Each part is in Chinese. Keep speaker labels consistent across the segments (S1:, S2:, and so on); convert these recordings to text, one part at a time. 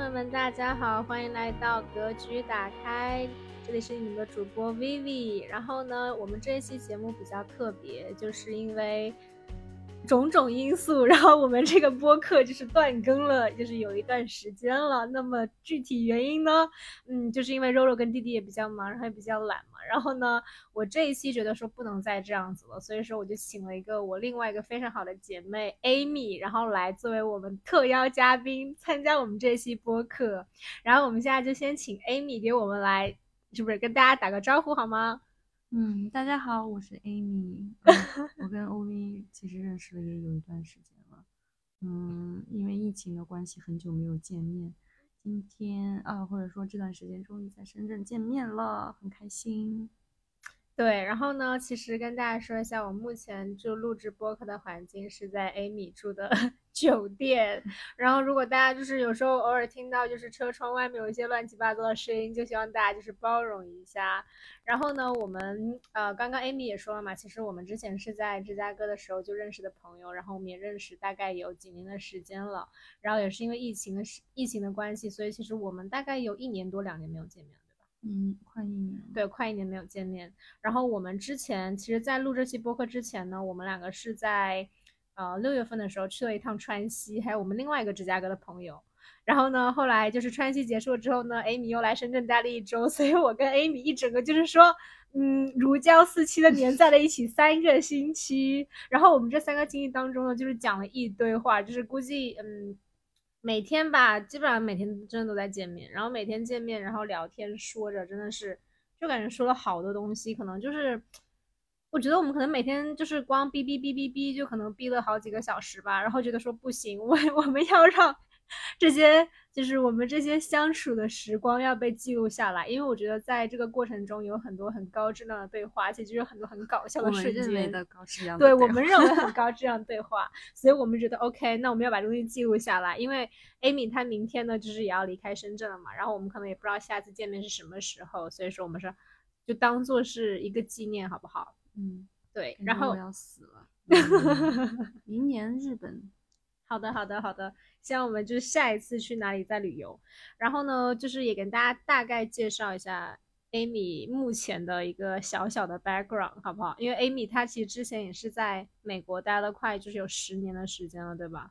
S1: 朋友们，大家好，欢迎来到格局打开，这里是你们的主播 Vivi。然后呢，我们这一期节目比较特别，就是因为。种种因素，然后我们这个播客就是断更了，就是有一段时间了。那么具体原因呢？嗯，就是因为肉肉跟弟弟也比较忙，然后也比较懒。然后呢，我这一期觉得说不能再这样子了，所以说我就请了一个我另外一个非常好的姐妹 Amy，然后来作为我们特邀嘉宾参加我们这期播客。然后我们现在就先请 Amy 给我们来，是不是跟大家打个招呼好吗？
S2: 嗯，大家好，我是 Amy。我跟 OV 其实认识了也有一段时间了。嗯，因为疫情的关系，很久没有见面。今天啊，或者说这段时间，终于在深圳见面了，很开心。
S1: 对，然后呢，其实跟大家说一下，我目前就录制播客的环境是在 Amy 住的 酒店。然后，如果大家就是有时候偶尔听到就是车窗外面有一些乱七八糟的声音，就希望大家就是包容一下。然后呢，我们呃，刚刚 Amy 也说了嘛，其实我们之前是在芝加哥的时候就认识的朋友，然后我们也认识大概有几年的时间了。然后也是因为疫情的疫情的关系，所以其实我们大概有一年多两年没有见面。
S2: 嗯，快一年，
S1: 对，快一年没有见面。然后我们之前，其实，在录这期播客之前呢，我们两个是在，呃，六月份的时候去了一趟川西，还有我们另外一个芝加哥的朋友。然后呢，后来就是川西结束之后呢，Amy 又来深圳待了一周，所以我跟 Amy 一整个就是说，嗯，如胶似漆的粘在了一起三个星期。然后我们这三个星期当中呢，就是讲了一堆话，就是估计，嗯。每天吧，基本上每天真的都在见面，然后每天见面，然后聊天说着，真的是就感觉说了好多东西，可能就是我觉得我们可能每天就是光哔哔哔哔哔，就可能哔了好几个小时吧，然后觉得说不行，我 我们要让这些。就是我们这些相处的时光要被记录下来，因为我觉得在这个过程中有很多很高质量的对话，而且就是很多很搞笑的瞬间。
S2: 的高质量
S1: 对我们认为很 高质量对话，所以我们觉得 OK，那我们要把东西记录下来。因为 Amy 她明天呢就是也要离开深圳了嘛，然后我们可能也不知道下次见面是什么时候，所以说我们说就当做是一个纪念，好不好？
S2: 嗯，
S1: 对。然后
S2: 我要死了，明年日本。
S1: 好的，好的，好的。希望我们就是下一次去哪里再旅游，然后呢，就是也跟大家大概介绍一下 Amy 目前的一个小小的 background，好不好？因为 Amy 她其实之前也是在美国待了快就是有十年的时间了，对吧？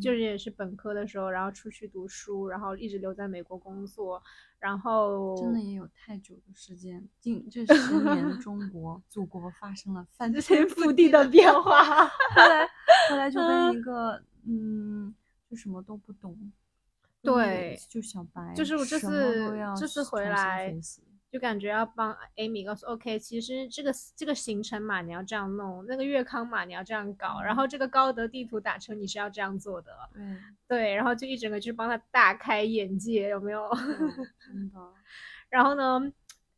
S1: 就是也是本科的时候，然后出去读书，然后一直留在美国工作，然后
S2: 真的也有太久的时间。近这十年，中国祖国发生了翻天覆地的 变化，后来后来就跟一个嗯。就什么都不懂，
S1: 对，
S2: 就小白，
S1: 就是我这次这次回来，就感觉要帮 Amy 告诉 OK，其实这个这个行程码你要这样弄，那个月康码你要这样搞，然后这个高德地图打车你是要这样做的，
S2: 嗯
S1: 对，然后就一整个就帮他大开眼界，有没有？
S2: 真的，
S1: 然后呢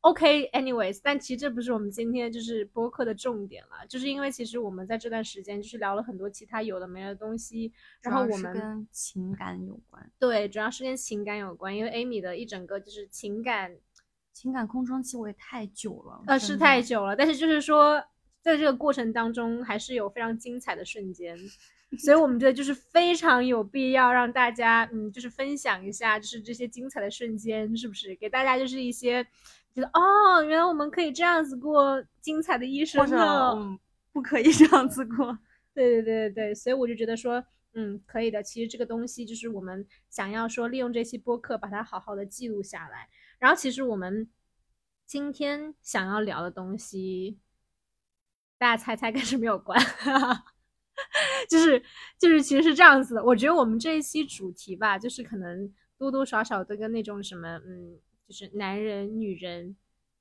S1: ？OK，anyways，但其实这不是我们今天就是播客的重点了，就是因为其实我们在这段时间就是聊了很多其他有的没的东西，然后我们
S2: 跟情感有关，
S1: 对，主要是跟情感有关，因为 Amy 的一整个就是情感
S2: 情感空窗期我也太久了，
S1: 呃，是太久了，但是就是说在这个过程当中还是有非常精彩的瞬间，所以我们觉得就是非常有必要让大家嗯就是分享一下就是这些精彩的瞬间，是不是给大家就是一些。觉得哦，原来我们可以这样子过精彩的一生
S2: 呢，不可以这样子过。
S1: 对对对对对，所以我就觉得说，嗯，可以的。其实这个东西就是我们想要说，利用这期播客把它好好的记录下来。然后，其实我们今天想要聊的东西，大家猜猜跟什么有关？就 是就是，其实是这样子的。我觉得我们这一期主题吧，就是可能多多少少都跟那种什么，嗯。就是男人、女人，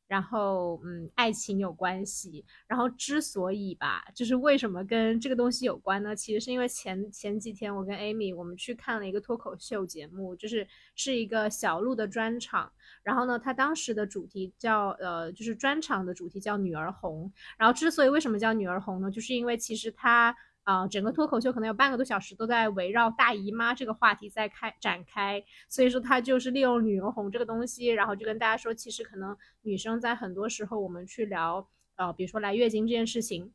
S1: 然后嗯，爱情有关系。然后之所以吧，就是为什么跟这个东西有关呢？其实是因为前前几天我跟 Amy 我们去看了一个脱口秀节目，就是是一个小鹿的专场。然后呢，他当时的主题叫呃，就是专场的主题叫女儿红。然后之所以为什么叫女儿红呢？就是因为其实他。啊，整个脱口秀可能有半个多小时都在围绕大姨妈这个话题在开展开，所以说他就是利用女儿红这个东西，然后就跟大家说，其实可能女生在很多时候我们去聊，呃，比如说来月经这件事情，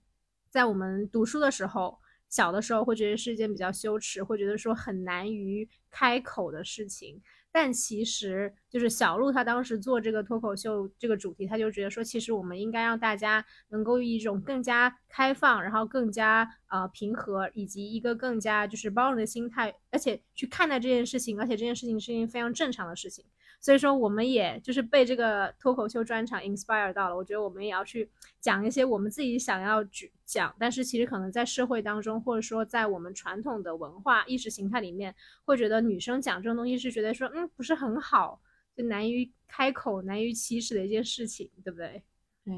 S1: 在我们读书的时候，小的时候会觉得是一件比较羞耻，会觉得说很难于开口的事情。但其实就是小鹿，他当时做这个脱口秀这个主题，他就觉得说，其实我们应该让大家能够以一种更加开放，然后更加呃平和，以及一个更加就是包容的心态，而且去看待这件事情，而且这件事情是一件非常正常的事情。所以说，我们也就是被这个脱口秀专场 inspire 到了。我觉得我们也要去讲一些我们自己想要举讲，但是其实可能在社会当中，或者说在我们传统的文化意识形态里面，会觉得女生讲这种东西是觉得说，嗯，不是很好，就难于开口、难于启齿的一件事情，对不对？
S2: 对。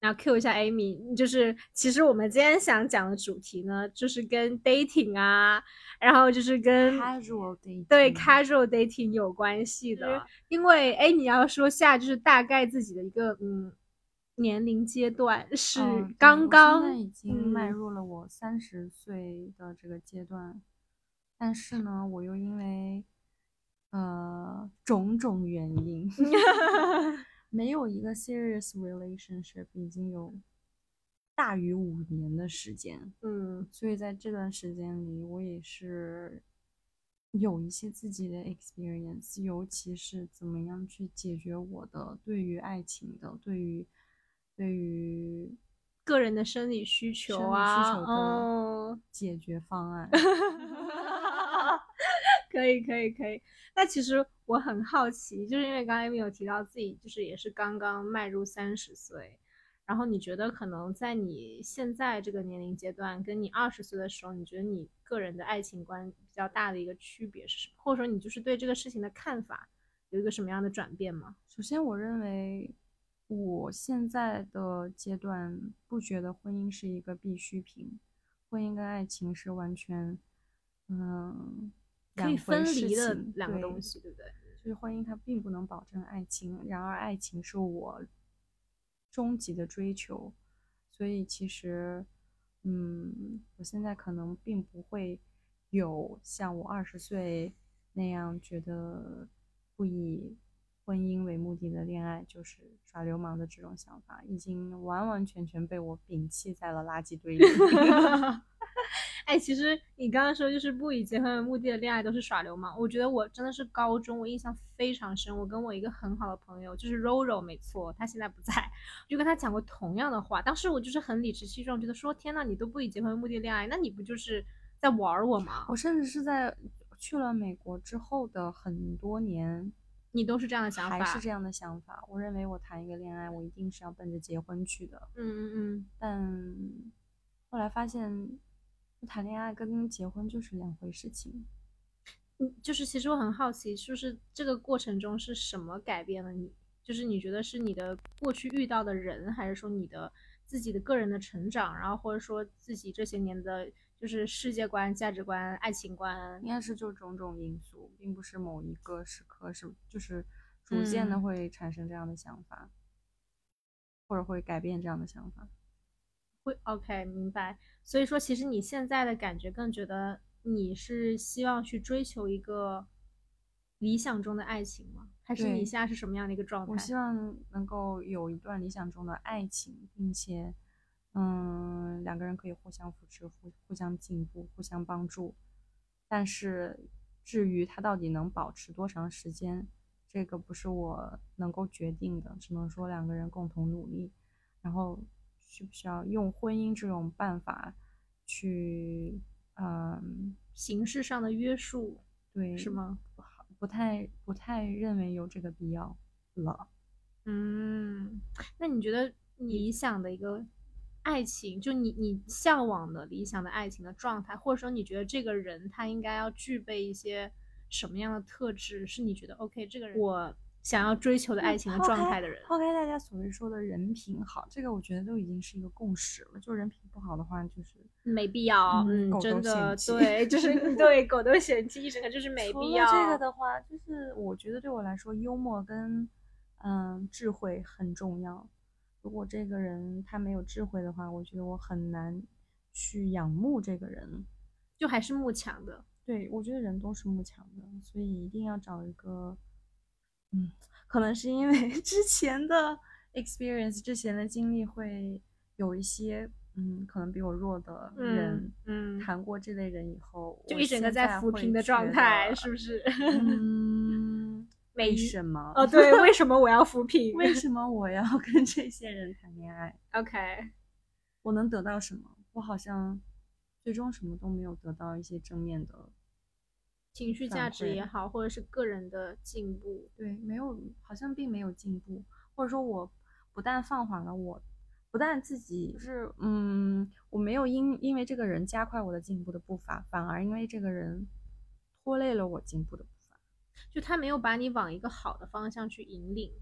S1: 然后 Q 一下 Amy，就是其实我们今天想讲的主题呢，就是跟 dating 啊，然后就是跟
S2: casual dating
S1: 对 casual dating 有关系的。因为 Amy 要说下就是大概自己的一个嗯年龄阶段是刚刚，
S2: 现在已经迈入了我三十岁的这个阶段，但是呢，我又因为呃种种原因。没有一个 serious relationship 已经有大于五年的时间，
S1: 嗯，
S2: 所以在这段时间里，我也是有一些自己的 experience，尤其是怎么样去解决我的对于爱情的、对于对于
S1: 个人的生理需求啊，
S2: 的解决方案。
S1: 可以可以可以，那其实我很好奇，就是因为刚才没有提到自己，就是也是刚刚迈入三十岁，然后你觉得可能在你现在这个年龄阶段，跟你二十岁的时候，你觉得你个人的爱情观比较大的一个区别是什么？或者说你就是对这个事情的看法有一个什么样的转变吗？
S2: 首先，我认为我现在的阶段不觉得婚姻是一个必需品，婚姻跟爱情是完全，嗯。
S1: 可以分离的两个东西，对不对？
S2: 就是婚姻它并不能保证爱情，然而爱情是我终极的追求，所以其实，嗯，我现在可能并不会有像我二十岁那样觉得不以婚姻为目的的恋爱就是耍流氓的这种想法，已经完完全全被我摒弃在了垃圾堆里。
S1: 哎，其实你刚刚说就是不以结婚为目的的恋爱都是耍流氓。我觉得我真的是高中，我印象非常深。我跟我一个很好的朋友，就是 Roro，没错，他现在不在，就跟他讲过同样的话。当时我就是很理直气壮，觉得说天呐，你都不以结婚为目的恋爱，那你不就是在玩我吗？
S2: 我甚至是在去了美国之后的很多年，
S1: 你都是这样的想法，
S2: 还是这样的想法？我认为我谈一个恋爱，我一定是要奔着结婚去的。
S1: 嗯嗯嗯。
S2: 但后来发现。谈恋爱跟结婚就是两回事情，
S1: 嗯，就是其实我很好奇，就是这个过程中是什么改变了你？就是你觉得是你的过去遇到的人，还是说你的自己的个人的成长，然后或者说自己这些年的，就是世界观、价值观、爱情观，
S2: 应该是就种种因素，并不是某一个时刻是，就是逐渐的会产生这样的想法，或者会改变这样的想法。
S1: 会 OK 明白，所以说其实你现在的感觉更觉得你是希望去追求一个理想中的爱情吗？还是你现在是什么样的一个状态？
S2: 我希望能够有一段理想中的爱情，并且，嗯，两个人可以互相扶持、互互相进步、互相帮助。但是至于他到底能保持多长时间，这个不是我能够决定的，只能说两个人共同努力，然后。需不需要用婚姻这种办法去，嗯，
S1: 形式上的约束，
S2: 对，
S1: 是吗？
S2: 不好，不太不太认为有这个必要了。
S1: 嗯，那你觉得理想的一个爱情，就你你向往的理想的爱情的状态，或者说你觉得这个人他应该要具备一些什么样的特质？是你觉得 OK 这个人我。想要追求的爱情的状态的人，
S2: 抛开大家所谓说的人品好，这个我觉得都已经是一个共识了。就人品不好的话，就是
S1: 没必要。嗯，真的对，就是 对狗都嫌弃，一整个就是没必要。
S2: 这个的话，就是我觉得对我来说，幽默跟嗯智慧很重要。如果这个人他没有智慧的话，我觉得我很难去仰慕这个人，
S1: 就还是慕强的。
S2: 对，我觉得人都是慕强的，所以一定要找一个。嗯，可能是因为 之前的 experience，之前的经历会有一些嗯，可能比我弱的
S1: 嗯
S2: 人，
S1: 嗯，
S2: 谈过这类人以后，
S1: 就一整个在扶贫的状态，是不是？
S2: 嗯，为什么？
S1: 哦，对，为什么我要扶贫
S2: 为什么我要跟这些人谈恋爱
S1: ？？OK，
S2: 我能得到什么？我好像最终什么都没有得到一些正面的，
S1: 情绪价值也好，或者是个人的进步，
S2: 对，没有，好像并没有进步，或者说我不但放缓了我，不但自己就是嗯，我没有因因为这个人加快我的进步的步伐，反而因为这个人拖累了我进步的步伐。
S1: 就他没有把你往一个好的方向去引领，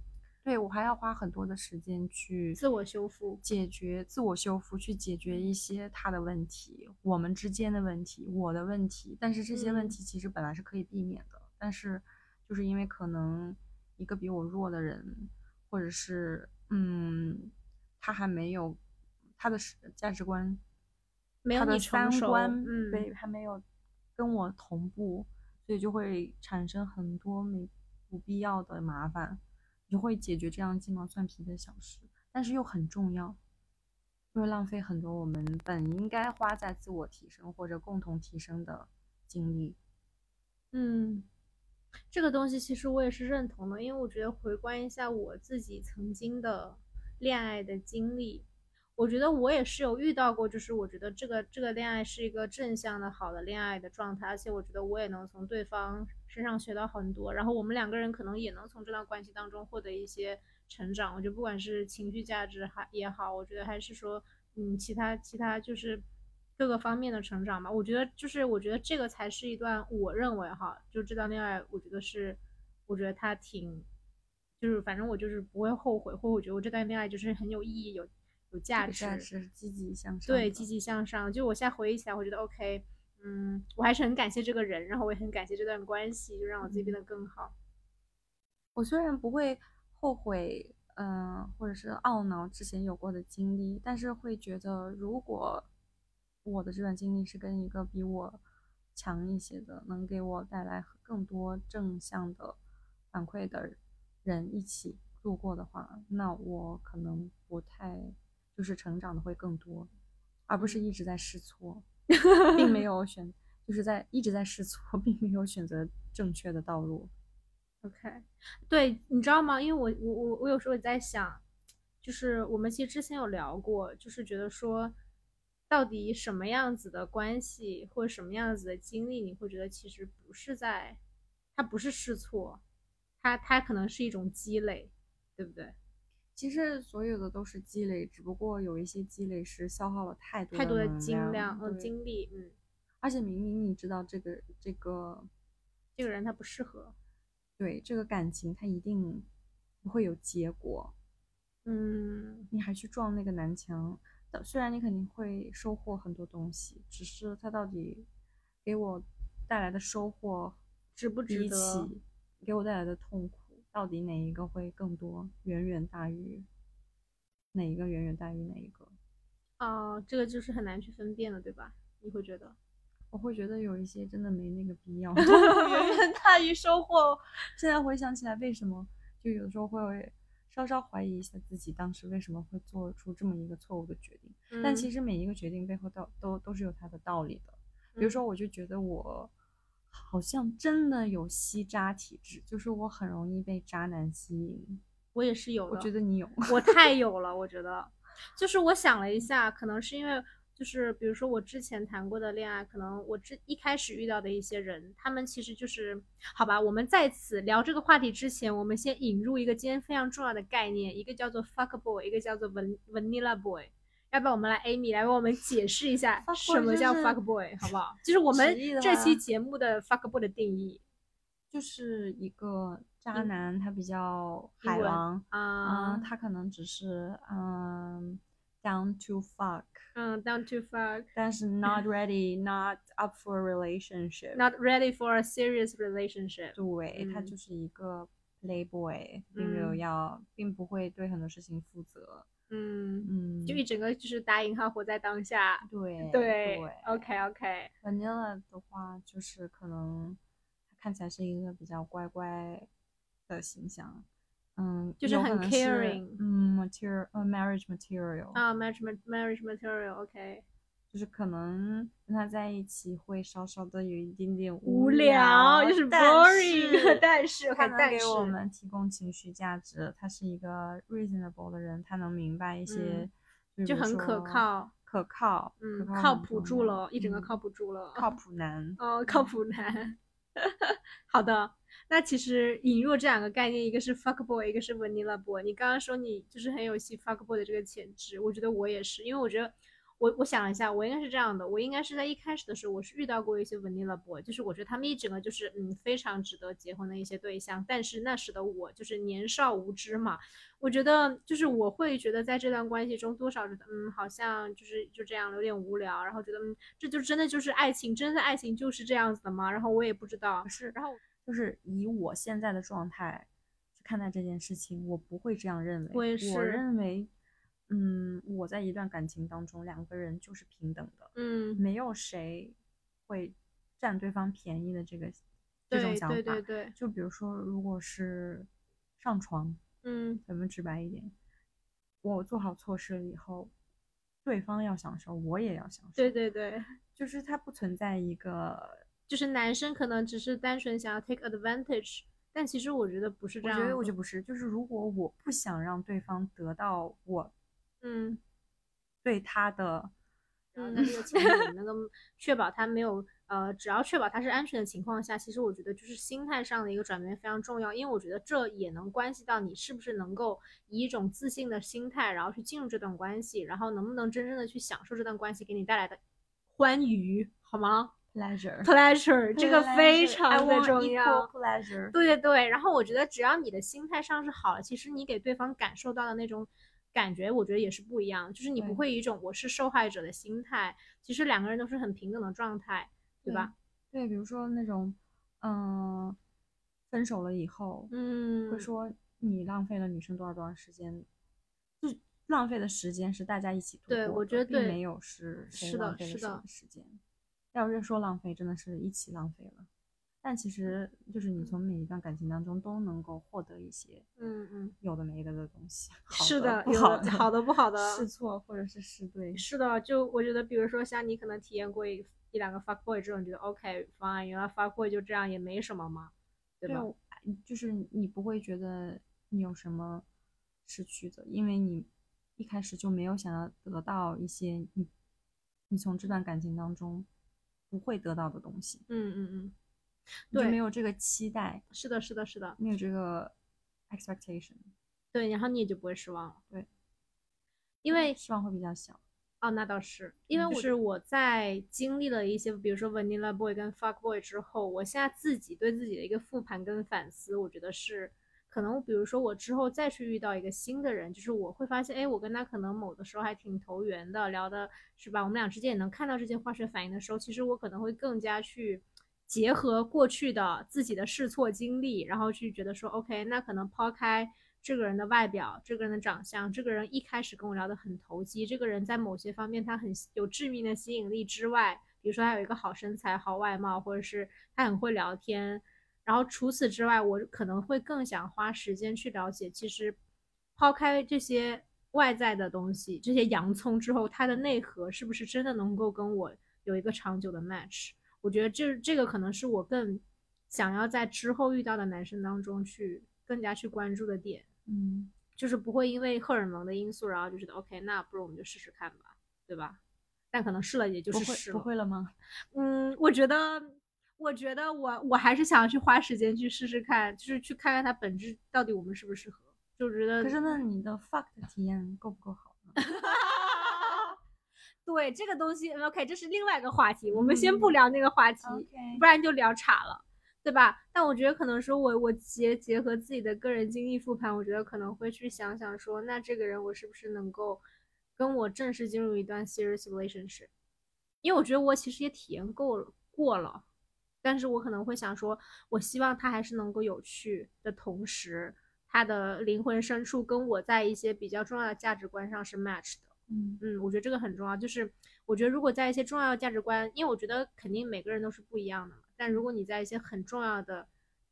S2: 对我还要花很多的时间去
S1: 自我修复。
S2: 解决自我修复，去解决一些他的问题，我们之间的问题，我的问题。但是这些问
S1: 嗯
S2: 题其实本来是可以避免的，但是就是因为可能一个比我弱的人，或者是嗯，他还没有他的价值观，
S1: 没有
S2: 他的三观，
S1: 嗯
S2: 对，还没有跟我同步，所以就会产生很多没不必要的麻烦，你就会解决这样鸡毛蒜皮的小事，但是又很重要，就会浪费很多我们本应该花在自我提升或者共同提升的精力。
S1: 嗯，这个东西其实我也是认同的，因为我觉得回观一下我自己曾经的恋爱的经历，我觉得我也是有遇到过，就是我觉得这个这个恋爱是一个正向的好的恋爱的状态，而且我觉得我也能从对方身上学到很多，然后我们两个人可能也能从这段关系当中获得一些成长。我觉得不管是情绪价值还也好，我觉得还是说嗯其他其他就是各个方面的成长吧。我觉得就是我觉得这个才是一段我认为哈，就这段恋爱，我觉得是我觉得他挺。就是反正我就是不会后悔，或我觉得我这段恋爱就是很有意义、有有价值，
S2: 这个价值是积极向上，
S1: 对，积极向上。就我现在回忆起来，我觉得 OK，嗯，我还是很感谢这个人，然后我也很感谢这段关系，就让我自己变得更好。
S2: 我虽然不会后悔，嗯、或者是懊恼之前有过的经历，但是会觉得，如果我的这段经历是跟一个比我强一些的，能给我带来更多正向的反馈的人一起度过的话，那我可能不太就是成长的会更多，而不是一直在试错，并没有选，就是在一直在试错，并没有选择正确的道路。
S1: OK，对，你知道吗？因为我我我我有时候也在想，就是我们其实之前有聊过，就是觉得说，到底什么样子的关系或者什么样子的经历，你会觉得其实不是在，它不是试错，它它可能是一种积累，对不对？
S2: 其实所有的都是积累，只不过有一些积累是消耗了太多
S1: 太多的精量，嗯，精力，嗯，
S2: 而且明明你知道这个这个
S1: 这个人他不适合，
S2: 对这个感情，他一定不会有结果，
S1: 嗯，
S2: 你还去撞那个南墙，但虽然你肯定会收获很多东西，只是他到底给我带来的收获，
S1: 值不值
S2: 比
S1: 得？
S2: 起给我带来的痛苦，到底哪一个会更多，远远大于哪一个远远大于哪一个？
S1: 哦，这个就是很难去分辨了，对吧？你会觉得？
S2: 我会觉得有一些真的没那个必要 远远大于收获。现在回想起来，为什么就有的时候会稍稍怀疑一下自己当时为什么会做出这么一个错误的决定。但其
S1: 实，
S2: 实每一个决定背后都都都是有它的道理的。比如说，我就觉得我好像真的有吸渣体质，就是我很容易被渣男吸引。
S1: 我也是有的，
S2: 我觉得你有，
S1: 我太 有了，我觉得，就是我想了一下，可能是因为，就是比如说我之前谈过的恋爱，可能我之一开始遇到的一些人，他们其实就是，好吧，我们在此聊这个话题之前，我们先引入一个今天非常重要的概念，一个叫做 fuck boy，一个叫做 van vanilla boy。要不要我们来 Amy 来为我们解释一下什么叫 fuck boy，好不好？就是我们这期节目的 fuck boy 的定义
S2: 就是一个渣男，他比较海王，
S1: 啊，
S2: 嗯，他可能只是嗯 down to fuck。
S1: 嗯，down to fuck。
S2: 但是 not ready, not up for a relationship。
S1: Not ready for a serious relationship。
S2: 对，他
S1: 嗯
S2: 就是一个 playboy，并没有
S1: 嗯
S2: 要，并不会对很多事情负责。
S1: 嗯，
S2: 嗯，
S1: 就一整个就是打引号活在当下。
S2: 对
S1: 对，OK
S2: OK，Vanilla 的话，就是可能他看起来是一个比较乖乖的形象，嗯，
S1: 就是很 caring
S2: 嗯，material 呃 marriage material
S1: 啊，marriage ma- marriage material，OK，、
S2: 就是可能跟他在一起会稍稍的有一点点
S1: 无
S2: 聊，
S1: 就是 boring，但是
S2: 他能给我们提供情绪价值，他是一个 reasonable 的人，他能明白一些，
S1: 嗯就很可，靠，
S2: 可靠，
S1: 嗯，
S2: 可
S1: 靠谱住了，一整个
S2: 嗯
S1: 靠谱住了，
S2: 靠谱男，
S1: 哦，靠谱男。好的，那其实引入这两个概念，一个是 fuck boy，一个是 vanilla boy。你刚刚说你就是很有戏 fuck boy 的这个潜质，我觉得我也是，因为我觉得我我想了一下，我应该是这样的，我应该是在一开始的时候，我是遇到过一些 vanilla boy，就是我觉得他们一整个就是嗯非常值得结婚的一些对象，但是那时的我就是年少无知嘛，我觉得就是我会觉得在这段关系中多少觉得嗯好像就是就这样有点无聊，然后觉得嗯这就真的就是爱情，真的爱情就是这样子的吗？然后我也不知道，
S2: 是
S1: 然后
S2: 就是以我现在的状态去看待这件事情，我不会这样认为。
S1: 我也是
S2: 认为，嗯，我在一段感情当中，两个人就是平等的，
S1: 嗯
S2: 没有谁会占对方便宜的这个这种
S1: 对
S2: 想法。
S1: 对对对，
S2: 就比如说，如果是上床，
S1: 嗯
S2: 咱们直白一点，我做好措施了以后，对方要享受，我也要享受。
S1: 对，对对，
S2: 就是它不存在一个
S1: 就是男生可能只是单纯想要 take advantage，但其实我觉得不是这样。
S2: 我觉得我就不是，就是如果我不想让对方得到我
S1: 嗯
S2: 对他的，
S1: 然后在这个 确保他没有呃，只要确保他是安全的情况下，其实我觉得就是心态上的一个转变非常重要，因为我觉得这也能关系到你是不是能够以一种自信的心态，然后去进入这段关系，然后能不能真正的去享受这段关系给你带来的欢愉，好吗 pleasure，？pleasure 这个非常的重要。
S2: pleasure。
S1: 对对对，然后我觉得只要你的心态上是好了，其实你给对方感受到的那种感觉，我觉得也是不一样。就是你不会以一种我是受害者的心态，其实两个人都是很平等的状态，对吧？
S2: 对，比如说那种，嗯、分手了以后，
S1: 嗯，
S2: 会说你浪费了女生多少多少时间，就浪费的时间是大家一起度过
S1: 对我觉得对
S2: 并没有是谁
S1: 的
S2: 浪费
S1: 的
S2: 时间。要是说浪费，真的是一起浪费了。但其实就是你从每一段感情当中都能够获得一些
S1: 嗯嗯，
S2: 有的没的的东西，好
S1: 是
S2: 的，
S1: 有
S2: 不好
S1: 的好的不好的，
S2: 试错或者是试对，
S1: 是的，就我觉得，比如说像你可能体验过一一两个 fuck boy 这种，觉得 OK fine，原来 fuck boy 就这样也没什么嘛，对吧？
S2: 我就是你不会觉得你有什么失去的，因为你一开始就没有想要得到一些你你从这段感情当中不会得到的东西，
S1: 嗯嗯嗯，对
S2: 没有这个期待，
S1: 是的，是的，是的，
S2: 没有这个 expectation，
S1: 对，然后你也就不会失望了，
S2: 对，
S1: 因为
S2: 失望会比较小。
S1: 哦，那倒是，因为
S2: 嗯
S1: 我是我在经历了一些，比如说 Vanilla Boy 跟 Fuck Boy 之后，我现在自己对自己的一个复盘跟反思，我觉得是可能，比如说我之后再去遇到一个新的人，就是我会发现，哎，我跟他可能某的时候还挺投缘的，聊的是吧？我们俩之间也能看到这些化学反应的时候，其实我可能会更加去结合过去的自己的试错经历，然后去觉得说，OK，那可能抛开。这个人的外表，这个人的长相，这个人一开始跟我聊得很投机，这个人在某些方面他很有致命的吸引力之外，比如说他有一个好身材、好外貌，或者是他很会聊天，然后除此之外，我可能会更想花时间去了解，其实抛开这些外在的东西，这些洋葱之后，它的内核是不是真的能够跟我有一个长久的 match？我觉得这这个可能是我更想要在之后遇到的男生当中去更加去关注的点。
S2: 嗯，
S1: 就是不会因为荷尔蒙的因素，然后就觉得 OK，那不如我们就试试看吧，对吧？但可能试了也就是试了。
S2: 不会了吗？
S1: 嗯，我觉得，我觉得我我还是想要去花时间去试试看，就是去看看它本质到底我们适不适合。就觉得，
S2: 可是那你的 fuck 的体验够不够好呢？
S1: 对这个东西，OK，这是另外一个话题，我们先不
S2: 嗯
S1: 聊那个话题
S2: ，OK
S1: 不然就聊岔了。对吧？但我觉得可能说我我结结合自己的个人经历复盘，我觉得可能会去想想说，那这个人我是不是能够跟我正式进入一段 serious relationship？因为我觉得我其实也体验够了过了，但是我可能会想说，我希望他还是能够有趣的同时，他的灵魂深处跟我在一些比较重要的价值观上是 match 的。
S2: 嗯
S1: 嗯，我觉得这个很重要。就是我觉得如果在一些重要的价值观，因为我觉得肯定每个人都是不一样的嘛。但如果你在一些很重要的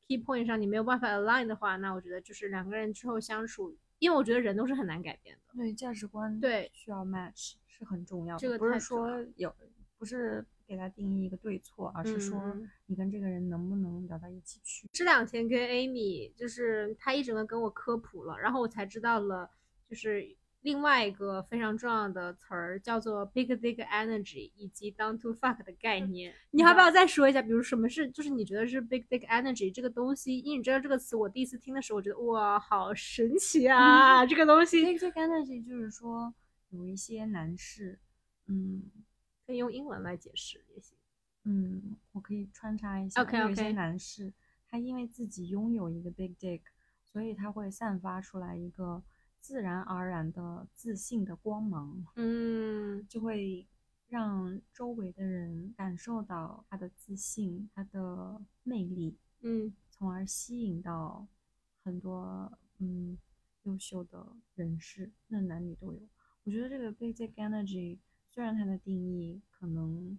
S1: key point 上你没有办法 align 的话，那我觉得就是两个人之后相处，因为我觉得人都是很难改变的。
S2: 对价值观
S1: 对
S2: 需要 match 是很重要的，
S1: 这个
S2: 不是说有不是给他定义一个对错，而是说
S1: 嗯
S2: 你跟这个人能不能聊到一起去。
S1: 这两天跟 Amy 就是她一整个跟我科普了，然后我才知道了，就是另外一个非常重要的词儿叫做 big dick energy 以及 down to fuck 的概念。你要不要再说一下？比如什么是，就是你觉得是 big dick energy 这个东西？因为你知道这个词，我第一次听的时候，我觉得哇，好神奇啊！这个东西
S2: Big Dick Energy 就是说有一些男士，嗯
S1: 可以用英文来解释也行。
S2: 嗯，我可以穿插一下
S1: OK，
S2: 有一些男士，他因为自己拥有一个 Big Dick，所以他会散发出来一个自然而然的自信的光芒。
S1: 嗯
S2: 就会让周围的人感受到他的自信、他的魅力，
S1: 嗯
S2: 从而吸引到很多嗯优秀的人士，那男女都有。我觉得这个 basic energy 虽然它的定义可能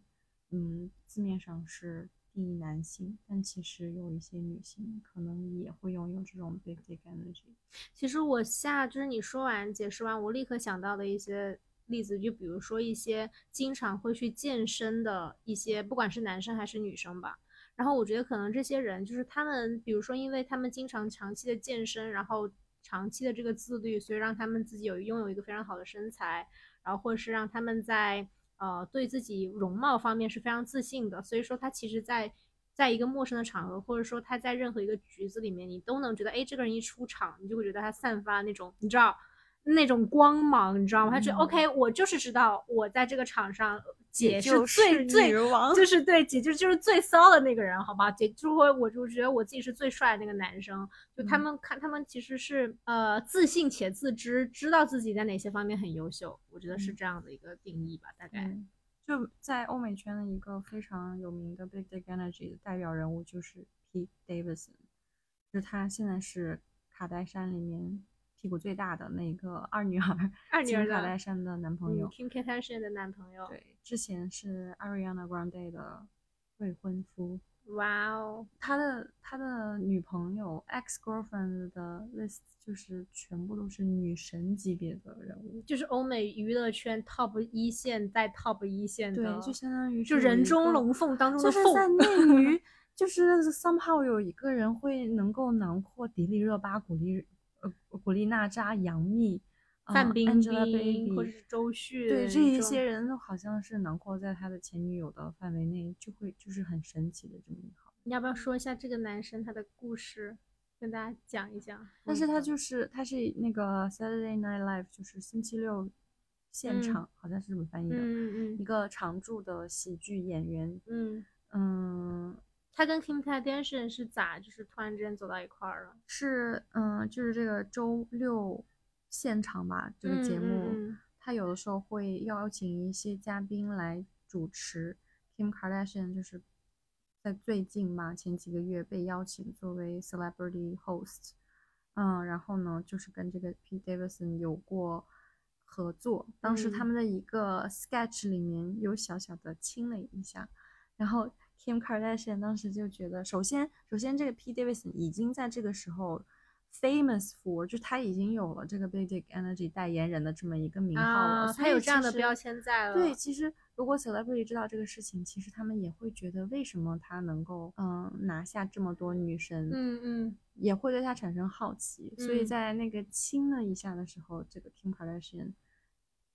S2: 嗯字面上是定义男性，但其实有一些女性可能也会拥有这种 basic energy。
S1: 其实我下就是你说完解释完，我立刻想到的一些例子，就比如说一些经常会去健身的一些，不管是男生还是女生吧。然后我觉得可能这些人就是他们，比如说因为他们经常长期的健身，然后长期的这个自律，所以让他们自己有拥有一个非常好的身材，然后或者是让他们在呃对自己容貌方面是非常自信的。所以说他其实在在一个陌生的场合，或者说他在任何一个局子里面，你都能觉得，哎，这个人一出场，你就会觉得他散发那种，你知道那种光芒，你知道吗？他觉得、
S2: 嗯
S1: OK，我就是知道我在这个场上，姐是
S2: 就是
S1: 最最就是对姐就是就是最骚的那个人，好吧？姐就会我就觉得我自己是最帅的那个男生，就他
S2: 嗯
S1: 们看他们其实是呃自信且自知，知道自己在哪些方面很优秀，我觉得是
S2: 嗯
S1: 这样的一个定义吧，大概。
S2: 嗯，就在欧美圈的一个非常有名的 Big Dick Energy 的代表人物就是 Pete Davidson，就是他现在是卡戴珊里面屁股最大的那个二女儿，
S1: 二女儿
S2: 卡戴珊的男朋
S1: 嗯
S2: 友。
S1: ，Kim Kardashian 的男朋友。
S2: 对，之前是 Ariana Grande 的未婚夫。
S1: 哇哦，
S2: 他的他的女朋友 ex girlfriend 的 list 就是全部都是女神级别的人物，
S1: 就是欧美娱乐圈 top 一线在 top 一线的，
S2: 对，就相当于
S1: 就人中龙凤当中的
S2: 就是在
S1: 凤。
S2: 内娱，就是 somehow 有一个人会能够囊括迪丽热巴、古力呃古力娜扎、杨幂、呃
S1: 范冰冰或者是周迅，
S2: 对这一些人都好像是囊括在他的前女友的范围内，就会就是很神奇的这么一行。
S1: 你要不要说一下这个男生他的故事，跟大家讲一讲？
S2: 但是他就是他是那个 Saturday Night Live，就是星期六现
S1: 嗯
S2: 场，好像是这么翻译的，
S1: 嗯嗯
S2: 一个常驻的喜剧演员。
S1: 嗯，
S2: 嗯，
S1: 他跟 Kim Kardashian 是咋就是突然之间走到一块儿了？
S2: 是嗯，就是这个周六现场吧，这个节目，他有的时候会邀请一些嘉宾来主持。Kim Kardashian 就是在最近嘛，前几个月被邀请作为 celebrity host，嗯，然后呢，就是跟这个 Pete Davidson 有过合作，当时他
S1: 嗯
S2: 们的一个 sketch 里面有小小的亲了一下，然后 Kim Kardashian 当时就觉得，首先，首先这个 Pete Davidson 已经在这个时候 famous for，就他已经有了这个 Big Dick Energy 代言人的这么一个名号了，
S1: 啊，他有这样的标签在了。
S2: 对，其实如果 celebrity 知道这个事情，其实他们也会觉得为什么他能够嗯拿下这么多女神，
S1: 嗯嗯
S2: 也会对他产生好奇。所以
S1: 嗯
S2: 在那个亲了一下的时候，这个 Kim Kardashian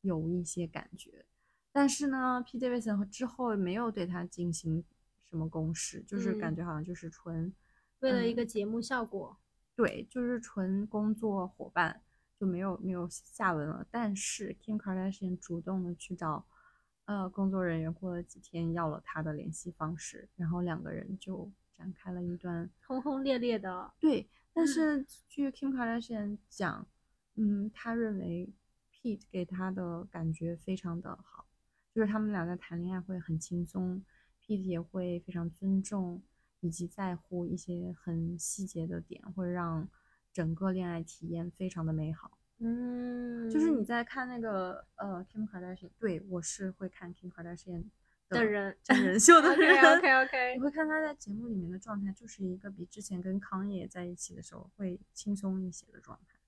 S2: 有一些感觉，但是呢，P Davidson 之后没有对他进行什么公式，就是感
S1: 嗯
S2: 觉好像就是纯
S1: 为了一
S2: 嗯
S1: 个节目效果。
S2: 对，就是纯工作伙伴，就没有没有下文了。但是 Kim Kardashian 主动的去找呃工作人员，过了几天要了他的联系方式，然后两个人就展开了一段
S1: 轰轰烈烈的，
S2: 对。但
S1: 嗯
S2: 是据 Kim Kardashian 讲，嗯，他认为 Pete 给他的感觉非常的好，就是他们俩在谈恋爱会很轻松，Pete 也会非常尊重以及在乎一些很细节的点，会让整个恋爱体验非常的美好。
S1: 嗯，
S2: 就是你在看那个呃 Kim Kardashian，对我是会看 Kim Kardashian
S1: 的人，
S2: 真人秀的人。
S1: OK OK
S2: 你会看他在节目里面的状态，就是一个比之前跟康也在一起的时候会轻松一些的状态。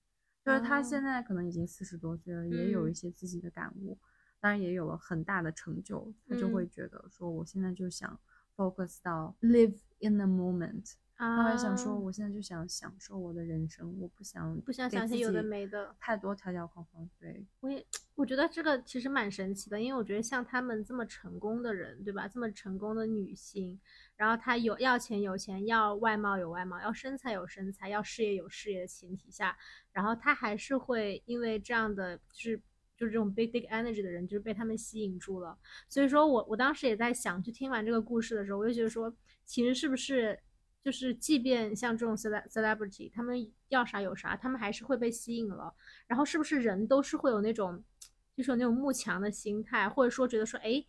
S2: 就是他
S1: 哦
S2: 现在可能已经四十多岁了，也有一
S1: 嗯
S2: 些自己的感悟，当然也有了很大的成就，他就
S1: 嗯
S2: 会觉得说，我现在就想 focus 到 live in the moment。他会想说，
S1: 啊
S2: 我现在就想享受我的人生，我不想
S1: 不想想些有的没的
S2: 太多条条框框。对，
S1: 我也我觉得这个其实蛮神奇的，因为我觉得像他们这么成功的人，对吧？这么成功的女性，然后她有要钱有钱，要外貌有外貌，要身材有身材，要事业有事业的前提下，然后她还是会因为这样的就是。就是这种 big big energy 的人，就是被他们吸引住了。所以说我我当时也在想，就听完这个故事的时候，我就觉得说，其实是不是就是，即便像这种 cele celebrity，他们要啥有啥，他们还是会被吸引了。然后是不是人都是会有那种，就是有那种慕强的心态，或者说觉得说，哎，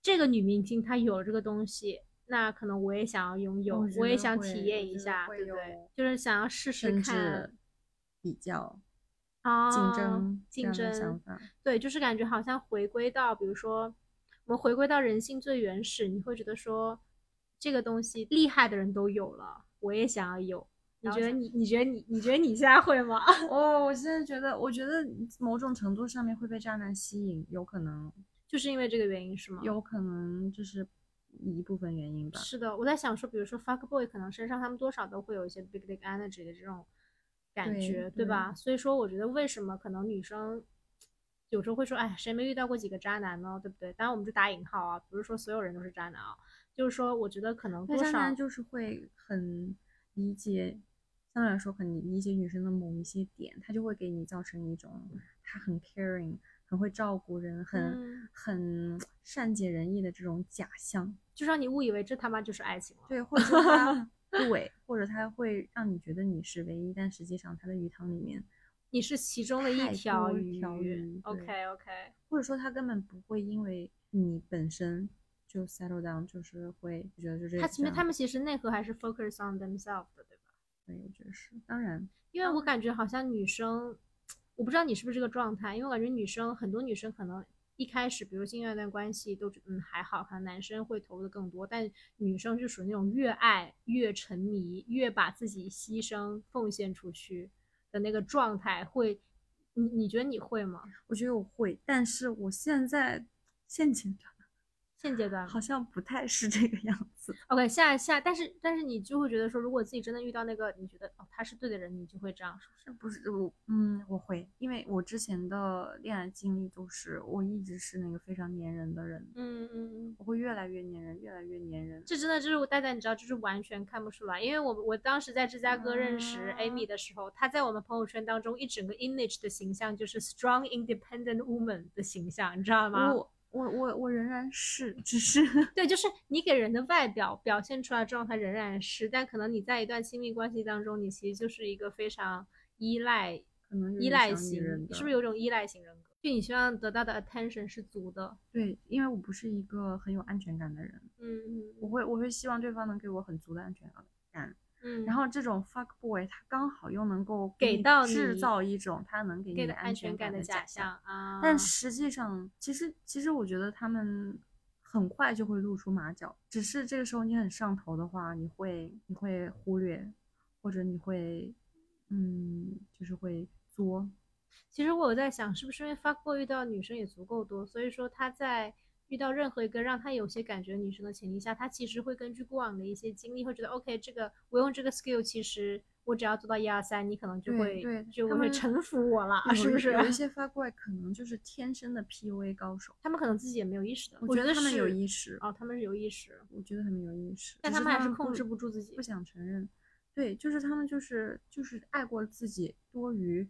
S1: 这个女明星她有了这个东西，那可能我也想要拥有，
S2: 我
S1: 我也想体验一下，对不对？就是想要试试看
S2: 比较
S1: 啊，
S2: 竞争这
S1: 竞争，
S2: 法。
S1: 对，就是感觉好像回归到，比如说我们回归到人性最原始，你会觉得说这个东西厉害的人都有了，我也想要有。你觉得你？你觉得你？你觉得你现在会吗？
S2: 哦，我现在觉得，我觉得某种程度上面会被渣男吸引，有可能，
S1: 就是因为这个原因是吗？
S2: 有可能就是一部分原因吧。
S1: 是的，我在想说，比如说 fuck boy，可能身上他们多少都会有一些 big big energy 的这种感觉，
S2: 对
S1: 吧？所以说，我觉得为什么可能女生有时候会说，哎，谁没遇到过几个渣男呢？对不对？当然，我们就打引号啊，不是说所有人都是渣男啊，就是说，我觉得可能多少
S2: 男就是会很理解，相对来说很理解女生的某一些点，他就会给你造成一种他很 caring，很会照顾人，很、
S1: 嗯
S2: 很善解人意的这种假象。
S1: 就让你误以为这他妈就是爱情了。
S2: 对，或者说他对，或者他会让你觉得你是唯一，但实际上他的鱼塘里面，
S1: 你是其中的一条鱼。
S2: 条鱼
S1: OK OK，
S2: 或者说他根本不会因为你本身就 settle down，就是会觉得就这
S1: 他其实他
S2: 们
S1: 们其实内核还是 focus on themselves 的，对吧？
S2: 对，我觉得是，当然。
S1: 因为我感觉好像女生，我不知道你是不是这个状态，因为我感觉女生很多女生可能一开始，比如进一段关系都嗯还好，可能男生会投入的更多，但女生就属于那种越爱越沉迷，越把自己牺牲奉献出去的那个状态，会，你你觉得你会吗？
S2: 我觉得我会，但是我现在现阶段
S1: 现阶段
S2: 好像不太是这个样子。
S1: OK 下下，但是但是你就会觉得说，如果自己真的遇到那个你觉得哦他是对的人，你就会这样，是不是？
S2: 不是我？嗯，我会，因为我之前的恋爱经历都是，我一直是那个非常粘人的人，
S1: 嗯嗯嗯。
S2: 我会越来越粘人，越来越粘人。
S1: 这真的就是我大家你知道，就是完全看不出来，因为我我当时在芝加哥认识
S2: 啊
S1: Amy 的时候，她在我们朋友圈当中一整个 image 的形象就是 strong independent woman 的形象，你知道吗？
S2: 我我我我仍然是，只是
S1: 对，就是你给人的外表表现出来的状态仍然是，但可能你在一段亲密关系当中，你其实就是一个非常依赖
S2: 可能
S1: 依赖型，
S2: 人的
S1: 是不是有种依赖型人格？就你希望得到的 attention 是足的，
S2: 对，因为我不是一个很有安全感的人，
S1: 嗯嗯
S2: 我会我会希望对方能给我很足的安全感。
S1: 嗯，
S2: 然后这种 fuck boy 他刚好又能够
S1: 给到你
S2: 制造一种他能给你
S1: 的
S2: 的安
S1: 全
S2: 感的假
S1: 象啊，
S2: 但实际上，其实其实我觉得他们很快就会露出马脚，只是这个时候你很上头的话，你会你会忽略，或者你会嗯，就是会作。
S1: 其实我有在想，是不是因为 fuckboy 遇到的女生也足够多，所以说他在遇到任何一个让他有些感觉的女生的前提下，他其实会根据过往的一些经历，会觉得 OK，这个我用这个 skill，其实我只要做到一二三，你可能就会
S2: 对
S1: 就会臣服我了，是不是？
S2: 有一 些发怪可能就是天生的 PUA 高手，
S1: 他们可能自己也没有意识的，
S2: 我觉
S1: 觉得
S2: 他们有意识，
S1: 哦，他们是有意识，
S2: 我觉得他们有意识，
S1: 但他们还是控制不住自己
S2: 不想承认。对，就是他们就是就是爱过自己多于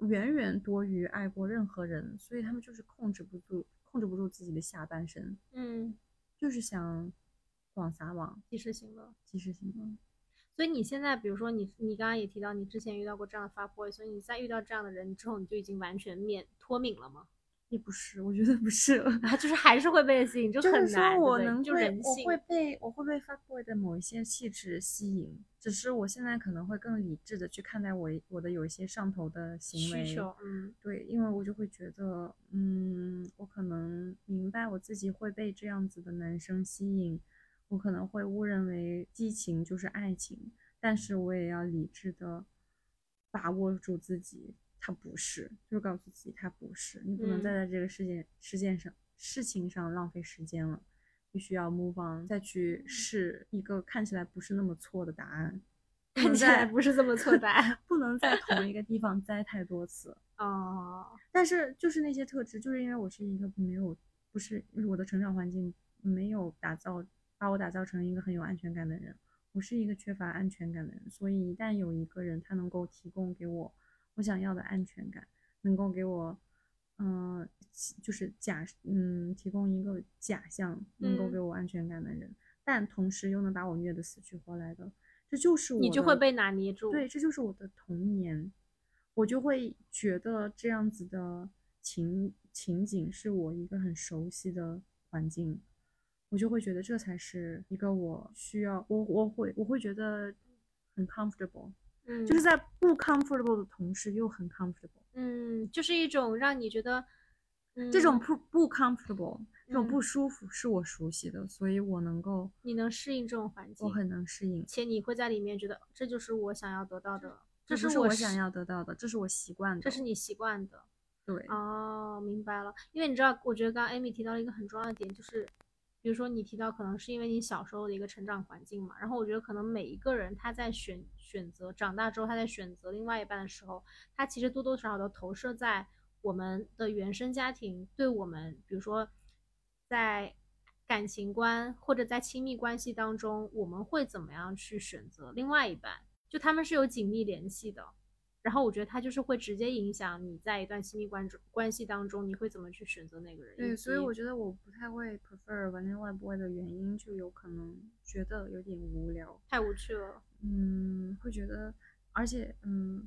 S2: 远远多于爱过任何人，所以他们就是控制不住控制不住自己的下半身，
S1: 嗯，
S2: 就是想广撒网，
S1: 及时行乐。
S2: 及时行乐。
S1: 所以你现在，比如说你，你刚刚也提到你之前遇到过这样的 fuckboy，所以你再遇到这样的人之后，你就已经完全免脱敏了吗？
S2: 也不是，我觉得不是，
S1: 啊，就是还是会被吸引，就
S2: 就是
S1: 很难，
S2: 说我
S1: 对不对就
S2: 能被我
S1: 人性。
S2: 会被我会被 fuck boy 的某一些气质吸引，只是我现在可能会更理智的去看待我我的有一些上头的行为
S1: 需求，嗯
S2: 对，因为我就会觉得，嗯，我可能明白我自己会被这样子的男生吸引，我可能会误认为激情就是爱情，但是我也要理智的把握住自己，他不是，就是告诉自己他不是，你不能再
S1: 嗯。
S2: 在这个事件事件上事情上浪费时间了，必须要 move on，再去试一个看起来不是那么错的答案，
S1: 看起来不是这么错的答案。
S2: 不能在同一个地方栽太多次。
S1: 哦，
S2: 但是就是那些特质，就是因为我是一个没有，不是我的成长环境没有打造把我打造成一个很有安全感的人，我是一个缺乏安全感的人，所以一旦有一个人他能够提供给我我想要的安全感，能够给我，嗯、就是假嗯提供一个假象能够
S1: 嗯。
S2: 给我安全感的人，但同时又能把我虐得死去活来的，这就是我
S1: 你就会被拿捏住。
S2: 对，这就是我的童年，我就会觉得这样子的情情景是我一个很熟悉的环境，我就会觉得这才是一个我需要，我我会我会觉得很 comfortable，
S1: 嗯，
S2: 就是在不 comfortable 的同时又很 comfortable，
S1: 嗯，就是一种让你觉得，嗯，
S2: 这种不不 comfortable，这种
S1: 嗯
S2: 不舒服是我熟悉的，所以我能够，
S1: 你能适应这种环境，
S2: 我很能适应。
S1: 且你会在里面觉得这就是我想要得到的，
S2: 这
S1: 是我
S2: 不是我想要得到的，这是我习惯的，
S1: 这是你习惯的。
S2: 对，
S1: 哦，明白了。因为你知道，我觉得刚刚 Amy 提到了一个很重要的点，就是比如说你提到可能是因为你小时候的一个成长环境嘛，然后我觉得可能每一个人他在选选择长大之后，他在选择另外一半的时候，他其实多多少少都投射在我们的原生家庭对我们，比如说在感情观或者在亲密关系当中，我们会怎么样去选择另外一半，就他们是有紧密联系的。然后我觉得它就是会直接影响你在一段亲密关关系当中，你会怎么去选择那个人。
S2: 对，所以我觉得我不太会 prefer vanilla boy 的原因，就有可能觉得有点无聊，
S1: 太无趣了。
S2: 嗯，会觉得，而且，嗯，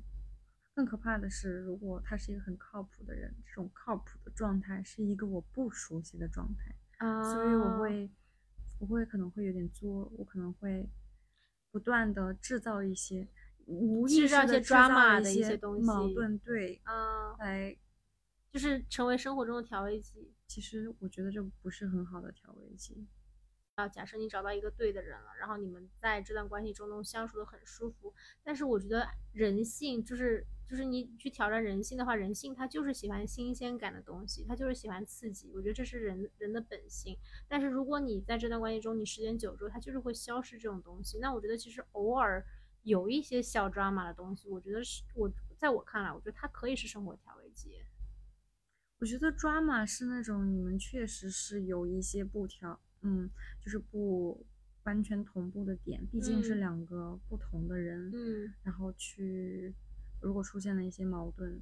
S2: 更可怕的是，如果他是一个很靠谱的人，这种靠谱的状态是一个我不熟悉的状态，
S1: 啊
S2: 所以我会，我会可能会有点作，我可能会不断的制造一些无意识的制造
S1: drama 的一
S2: 一
S1: 些东西
S2: 矛盾，对，
S1: 嗯，
S2: 来
S1: 就是成为生活中的调味剂。
S2: 其实我觉得这不是很好的调味剂。
S1: 啊，假设你找到一个对的人了，然后你们在这段关系中都相处的很舒服，但是我觉得人性就是就是你去挑战人性的话，人性他就是喜欢新鲜感的东西，他就是喜欢刺激，我觉得这是人人的本性。但是如果你在这段关系中，你时间久之后，它就是会消失这种东西。那我觉得其实偶尔有一些小 drama 的东西，我觉得是我在我看来，我觉得它可以是生活调味剂。
S2: 我觉得 drama 是那种你们确实是有一些不调，嗯，就是不完全同步的点，毕竟是
S1: 嗯
S2: 两个不同的人，
S1: 嗯
S2: 然后去如果出现了一些矛盾，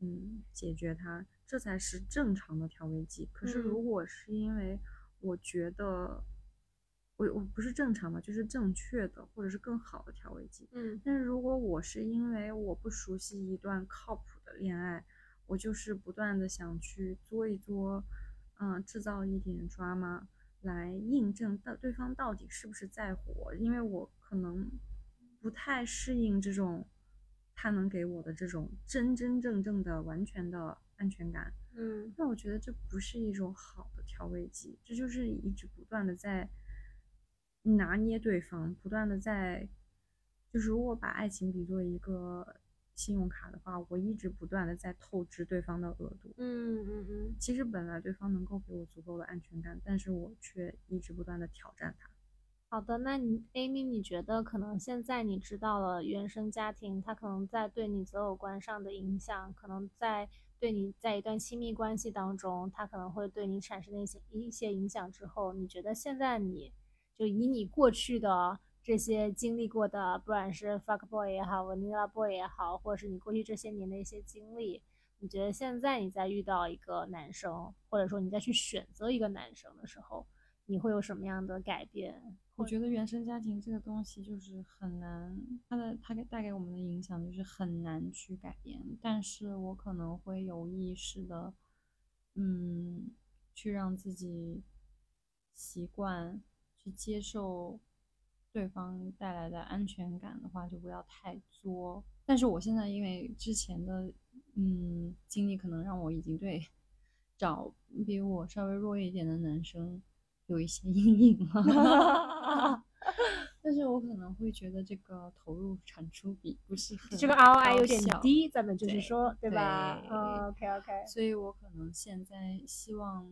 S2: 嗯，解决它，这才是正常的调味剂。可是
S1: 嗯
S2: 如果是因为我觉得我我不是正常的，就是正确的或者是更好的调味剂，
S1: 嗯
S2: 但是如果我是因为我不熟悉一段靠谱的恋爱，我就是不断的想去作一作，嗯、制造一点 drama 来印证到对方到底是不是在乎我，因为我可能不太适应这种他能给我的这种真真正正的完全的安全感。
S1: 嗯
S2: 那我觉得这不是一种好的调味剂，这就是一直不断的在拿捏对方，不断的在，就是如果把爱情比作一个信用卡的话，我一直不断的在透支对方的额度。
S1: 嗯嗯嗯。
S2: 其实本来对方能够给我足够的安全感，但是我却一直不断的挑战他。
S1: 好的，那你 Amy，你觉得可能现在你知道了原生家庭，它可能在对你择偶观上的影响，可能在对你在一段亲密关系当中，它可能会对你产生的一些一些影响之后，你觉得现在你就以你过去的这些经历过的，不管是 fuck boy 也好，vanilla boy 也好，或者是你过去这些年的一些经历，你觉得现在你在遇到一个男生，或者说你再去选择一个男生的时候，你会有什么样的改变？
S2: 我觉得原生家庭这个东西就是很难，它的它给带给我们的影响就是很难去改变。但是我可能会有意识的嗯，去让自己习惯去接受对方带来的安全感的话，就不要太作。但是我现在因为之前的嗯经历，可能让我已经对找比我稍微弱一点的男生有一些 阴影了。但是我可能会觉得这个投入产出比不是很
S1: 这个 ROI 有点低，咱们就是说，对吧
S2: 对
S1: 嗯？OK OK，
S2: 所以我可能现在希望，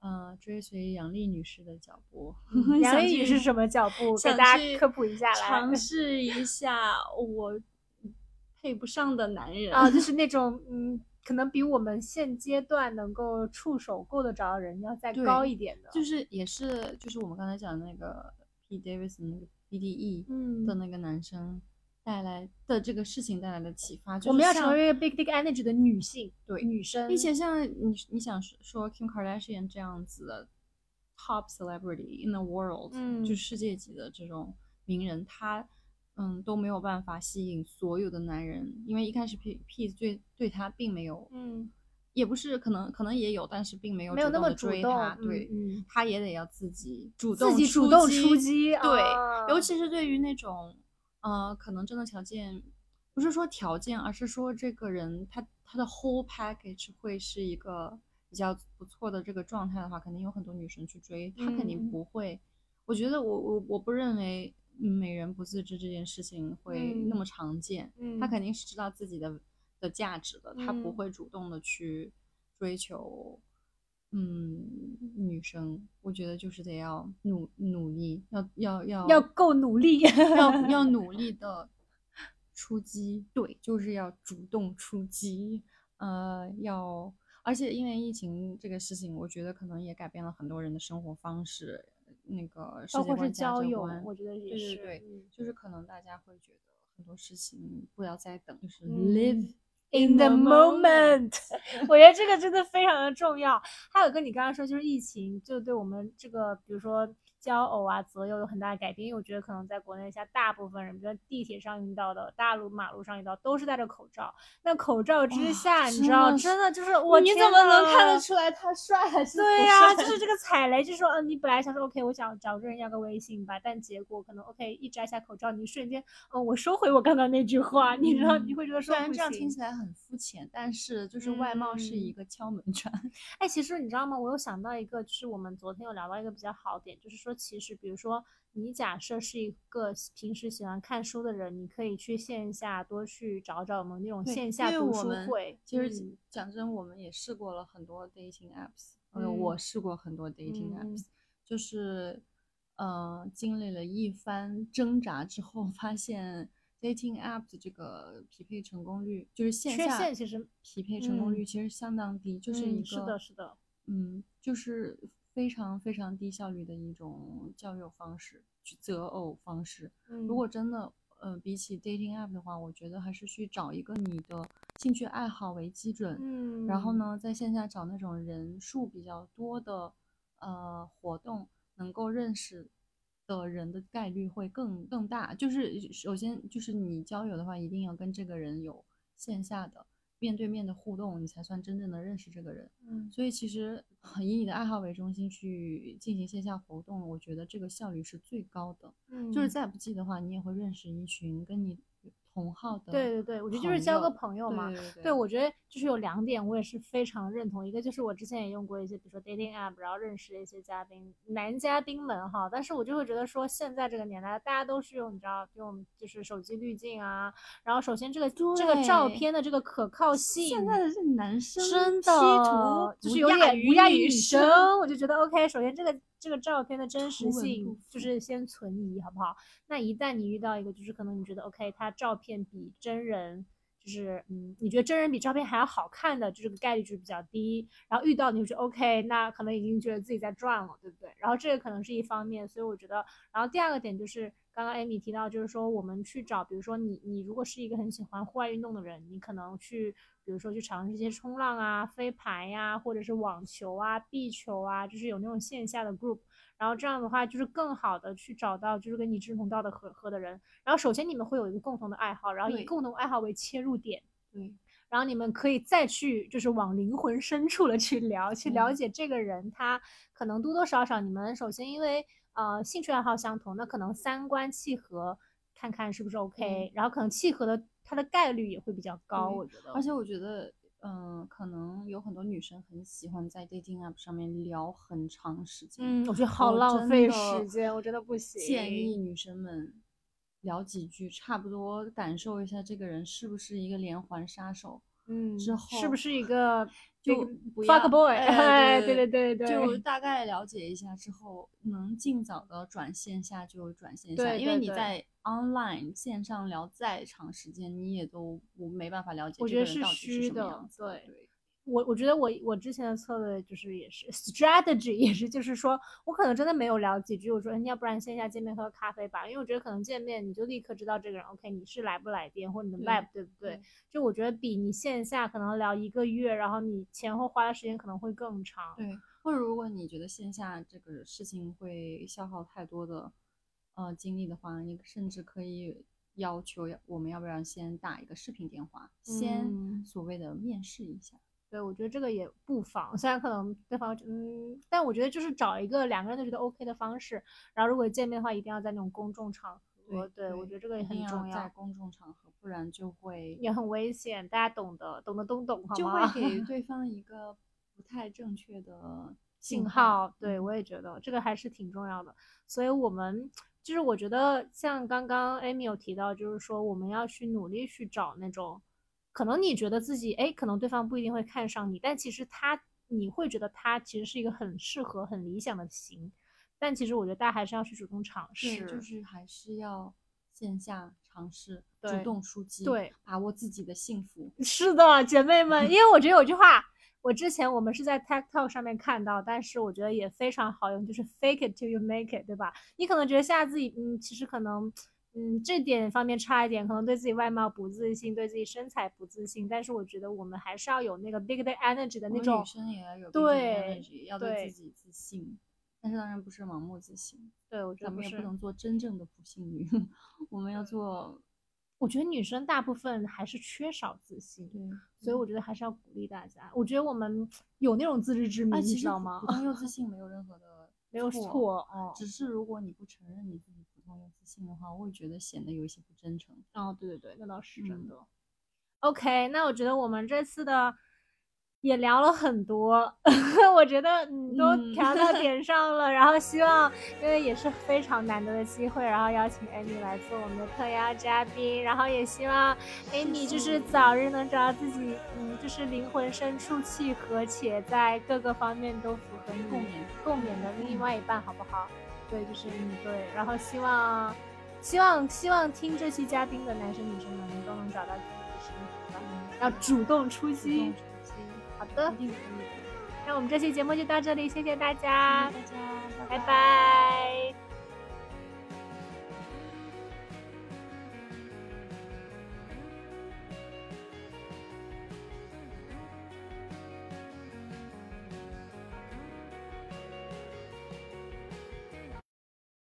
S2: 呃，追随杨丽女士的脚步。
S1: 杨丽女士什么脚步？给大家科普一下来。
S2: 尝 试一下我配不上的男人
S1: 啊，就是那种嗯，可能比我们现阶段能够触手够得着的人要再高一点的。
S2: 就是也是就是我们刚才讲的那个 P Davidson 那个 BDE
S1: 嗯
S2: 的那个男生带来的这个事情带来的启发，就是
S1: 我们要成为一个 big big energy 的女性，
S2: 对
S1: 女生，
S2: 并且像你你想说说 Kim Kardashian 这样子的 top celebrity in the world，
S1: 嗯
S2: 就世界级的这种名人，他嗯都没有办法吸引所有的男人，因为一开始 P P 对对他并没有，
S1: 嗯，
S2: 也不是可能可能也有，但是并没有
S1: 没有那么
S2: 追他，
S1: 嗯
S2: 对，
S1: 嗯
S2: 他也得要自己主动
S1: 自己主动出
S2: 击，
S1: 击，
S2: 对，
S1: 啊。
S2: 尤其是对于那种呃，可能真的条件不是说条件，而是说这个人他他的 whole package 会是一个比较不错的这个状态的话，肯定有很多女生去追，他肯定
S1: 嗯
S2: 不会。我觉得我我我不认为嗯美人不自知这件事情会那
S1: 嗯
S2: 么常见，
S1: 嗯
S2: 他肯定是知道自己的的价值的，他不
S1: 嗯
S2: 会主动的去追求。嗯，女生，我觉得就是得要努努力，要要要
S1: 要够努力，
S2: 要 要努力的出击，对，就是要主动出击，呃，要，而且因为疫情这个事情，我觉得可能也改变了很多人的生活方式，那个世
S1: 包括是交友我觉得也
S2: 对
S1: 是
S2: 对对，
S1: 对
S2: 就是可能大家会觉得很多事情不要再等，就是
S1: 嗯。
S2: live
S1: In the moment，我觉得这个真的非常的重要。还有跟你刚刚说，就是疫情就对我们这个，比如说交偶啊、择友有很大的改变。因为我觉得可能在国内，像大部分人，比如说地铁上遇到的、大路马路上遇到，都是戴着口罩。那口罩之
S2: 哇
S1: 下，你知道，真的就是我
S2: 你怎么能看得出来他帅还是
S1: 对呀、就是这个 踩雷，就是说，嗯，你本来想说，OK，我想找个人要个微信吧，但结果可能 OK 一摘下口罩，你瞬间，嗯，我收回我刚刚那句话，你知道，你会觉得说
S2: 虽然这样听起来很肤浅，但是就是外貌是一
S1: 嗯
S2: 个敲门砖。
S1: 哎，其实你知道吗？我有想到一个，就是我们昨天有聊到一个比较好点，就是说，其实比如说你假设是一个平时喜欢看书的人，你可以去线下多去找找我们那种线下读书会。
S2: 其实
S1: 嗯。
S2: 讲真，我们也试过了很多 dating apps，我试过很多 dating
S1: 嗯
S2: apps，就是呃，经历了一番挣扎之后，发现 dating app 的这个匹配成功率，就是线
S1: 缺
S2: 下
S1: 其实
S2: 匹配成功率
S1: 嗯
S2: 其实相当低，就是一个
S1: 嗯是的是的。
S2: 嗯，就是非常非常低效率的一种交友方式，去择偶方式。
S1: 嗯，
S2: 如果真的，呃，比起 dating app 的话，我觉得还是去找一个你的兴趣爱好为基准，
S1: 嗯，
S2: 然后？呢，在线下找那种人数比较多的呃活动，能够认识的人的概率会更更大。就是首先就是你交友的话，一定要跟这个人有线下的面对面的互动，你才算真正的认识这个人。
S1: 嗯
S2: 所以其实以你的爱好为中心去进行线下活动，我觉得这个效率是最高的。
S1: 嗯，
S2: 就是再不济的话，你也会认识一群跟你同号的。
S1: 对对对，我觉得就是交个朋友嘛。
S2: 对对对
S1: 对，我觉得就是有两点，我也是非常认同。一个就是我之前也用过一些，比如说 dating app，然后认识了一些嘉宾，男嘉宾们哈。但是我就会觉得说，现在这个年代，大家都是用你知道用就是手机滤镜啊，然后首先这个这个照片的这个可靠性，
S2: 现在的是男生
S1: 真的
S2: 图
S1: 就是有
S2: 亚于
S1: 点不亚于
S2: 女
S1: 女生，我就觉得 OK。首先这个这个照片的真实性就是先存疑，好不好？那一旦你遇到一个，就是可能你觉得 OK，他照片比真人。就是嗯，你觉得真人比照片还要好看的，就这个概率就是比较低。然后遇到你就 OK，那可能已经觉得自己在赚了，对不对？然后这个可能是一方面，所以我觉得，然后第二个点就是刚刚 Amy 提到，就是说我们去找，比如说你你如果是一个很喜欢户外运动的人，你可能去，比如说去尝试一些冲浪啊、飞盘呀、或者是网球啊、壁球啊，就是有那种线下的 group。然后这样的话，就是更好的去找到就是跟你志同道的合合的人。然后首先你们会有一个共同的爱好，然后以共同爱好为切入点，
S2: 对，
S1: 然后你们可以再去就是往灵魂深处了去聊，去了解这个人他可能多多少少你们首先因为呃兴趣爱好相同，那可能三观契合，看看是不是 OK，然后可能契合的它的概率也会比较高，我觉得。
S2: 而且我觉得。嗯，可能有很多女生很喜欢在 dating app 上面聊很长时间。
S1: 嗯，我觉得好浪费时间，我真的不行。
S2: 建议女生们聊几句，差不多感受一下这个人是不是一个连环杀手。
S1: 嗯，
S2: 之后
S1: 是不是一个
S2: 就
S1: fuck boy？哎对
S2: 对
S1: 对对，
S2: 就大概了解一下之后，能尽早的转线下就转线下，因为你在 online 线上聊再长时间，你也都我没办法了解这个人到底是什么样子。
S1: 对。我我觉得我我之前的策略就是也是 strategy 也是就是说我可能真的没有聊几句，我说要不然线下见面喝咖啡吧，因为我觉得可能见面你就立刻知道这个人 OK 你是来不来电或者你的 vibe 对不对？就我觉得比你线下可能聊一个月，然后你前后花的时间可能会更长。
S2: 对，或者如果你觉得线下这个事情会消耗太多的呃精力的话，你甚至可以要求我们要不要先打一个视频电话，先所谓的面试一下。
S1: 对，我觉得这个也不妨，虽然可能对方嗯，但我觉得就是找一个两个人都觉得 OK 的方式，然后如果见面的话，一定要在那种公众场合。对，我觉得这个也很重
S2: 要。在公众场合，不然就会
S1: 也很危险。大家懂得，懂得都懂，好吗？
S2: 就会给 对方一个不太正确的信
S1: 号。对，我也觉得这个还是挺重要的。所以我们就是我觉得像刚刚 Amy 有提到，就是说我们要去努力去找那种。可能你觉得自己哎，可能对方不一定会看上你，但其实他你会觉得他其实是一个很适合、很理想的型。但其实我觉得大家还是要去主动尝试，
S2: 就是还是要线下尝试，主动出击，
S1: 对，
S2: 把握自己的幸福。
S1: 是的，姐妹们，因为我觉得有句话，我之前我们是在 TikTok 上面看到，但是我觉得也非常好用，就是 Fake it till you make it，对吧？你可能觉得现在自己嗯，其实可能。嗯，这点方面差一点，可能对自己外貌不自信，对自己身材不自信。但是我觉得我们还是要有那个 big day energy 的那种。
S2: 女生也要有
S1: big energy，，
S2: 要对自己自信。但是当然不是盲目自信。
S1: 对，我觉得
S2: 咱们也不能做真正的不幸女。我们要做，
S1: 我觉得女生大部分还是缺少自信。对，所以我觉得还是要鼓励大家。我觉得我们有那种自知之明，你知道吗？
S2: 没有自信没有任何的
S1: 没有错哦，
S2: 只是如果你不承认你自己。有自信的话，我会觉得显得有一些不真诚。
S1: 哦，对对对，那倒是真的。OK，那我觉得我们这次的也聊了很多，我觉得嗯都调到点上了。然后希望，因为也是非常难得的机会，然后邀请 Amy 来做我们的特邀嘉宾。然后也希望 Amy 就是早日能找到自己，嗯，就是灵魂深处契合且在各个方面都符合你
S2: 共勉
S1: 共勉的另外一半，好不好？对，就是嗯，对，然后希望，希望，希望听这期嘉宾的男生女生们都能找到自己的幸福吧，要主动出击。好的，那我们这期节目就到这里，谢谢大家，
S2: 大家，
S1: 拜拜。